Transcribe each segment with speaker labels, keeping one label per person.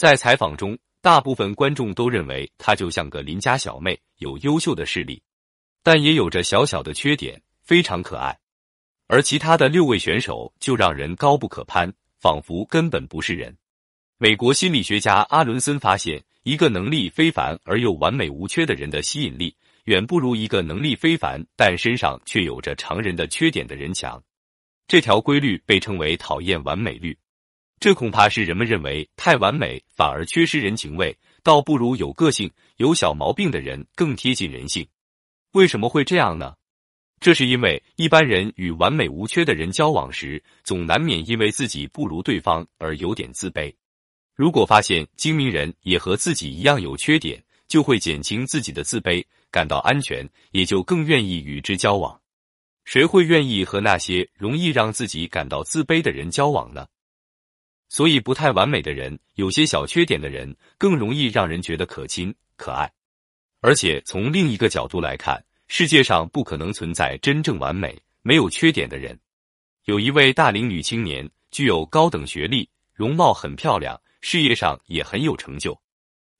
Speaker 1: 在采访中，大部分观众都认为她就像个邻家小妹，有优秀的视力，但也有着小小的缺点，非常可爱。而其他的六位选手就让人高不可攀，仿佛根本不是人。美国心理学家阿伦森发现，一个能力非凡而又完美无缺的人的吸引力，远不如一个能力非凡但身上却有着常人的缺点的人强。这条规律被称为“讨厌完美律”。这恐怕是人们认为太完美反而缺失人情味，倒不如有个性、有小毛病的人更贴近人性。为什么会这样呢？这是因为一般人与完美无缺的人交往时，总难免因为自己不如对方而有点自卑。如果发现精明人也和自己一样有缺点，就会减轻自己的自卑，感到安全，也就更愿意与之交往。谁会愿意和那些容易让自己感到自卑的人交往呢？所以，不太完美的人，有些小缺点的人，更容易让人觉得可亲可爱。而且，从另一个角度来看，世界上不可能存在真正完美、没有缺点的人。有一位大龄女青年，具有高等学历，容貌很漂亮，事业上也很有成就。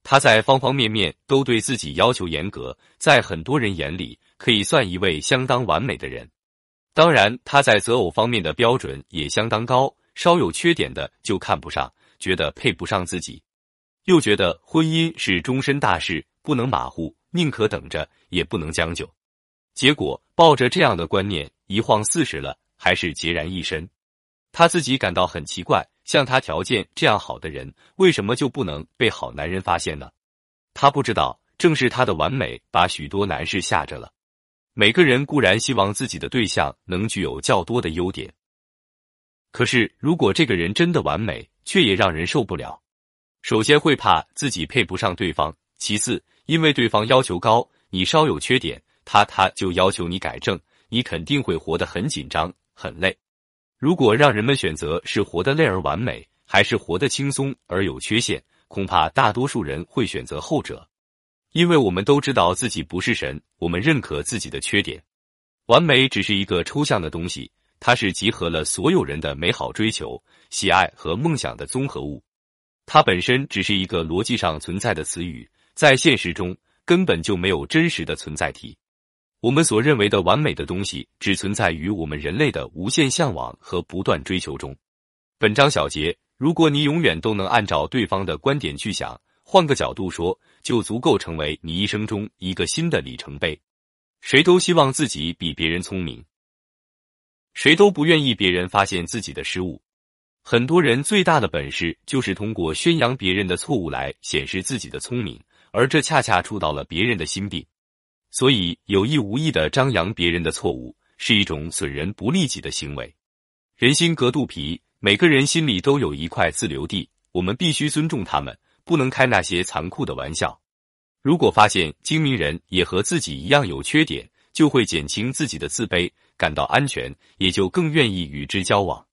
Speaker 1: 她在方方面面都对自己要求严格，在很多人眼里可以算一位相当完美的人。当然，她在择偶方面的标准也相当高，稍有缺点的就看不上，觉得配不上自己，又觉得婚姻是终身大事，不能马虎，宁可等着，也不能将就。结果抱着这样的观念，一晃四十了，还是孑然一身。他自己感到很奇怪，像他条件这样好的人，为什么就不能被好男人发现呢？他不知道，正是他的完美把许多男士吓着了。每个人固然希望自己的对象能具有较多的优点，可是如果这个人真的完美，却也让人受不了。首先会怕自己配不上对方，其次因为对方要求高，你稍有缺点。他他就要求你改正，你肯定会活得很紧张、很累。如果让人们选择是活得累而完美，还是活得轻松而有缺陷，恐怕大多数人会选择后者。因为我们都知道自己不是神，我们认可自己的缺点。完美只是一个抽象的东西，它是集合了所有人的美好追求、喜爱和梦想的综合物。它本身只是一个逻辑上存在的词语，在现实中根本就没有真实的存在体。我们所认为的完美的东西，只存在于我们人类的无限向往和不断追求中。本章小结：如果你永远都能按照对方的观点去想，换个角度说，就足够成为你一生中一个新的里程碑。谁都希望自己比别人聪明，谁都不愿意别人发现自己的失误。很多人最大的本事，就是通过宣扬别人的错误来显示自己的聪明，而这恰恰触到了别人的心病。所以，有意无意的张扬别人的错误，是一种损人不利己的行为。人心隔肚皮，每个人心里都有一块自留地，我们必须尊重他们，不能开那些残酷的玩笑。如果发现精明人也和自己一样有缺点，就会减轻自己的自卑，感到安全，也就更愿意与之交往。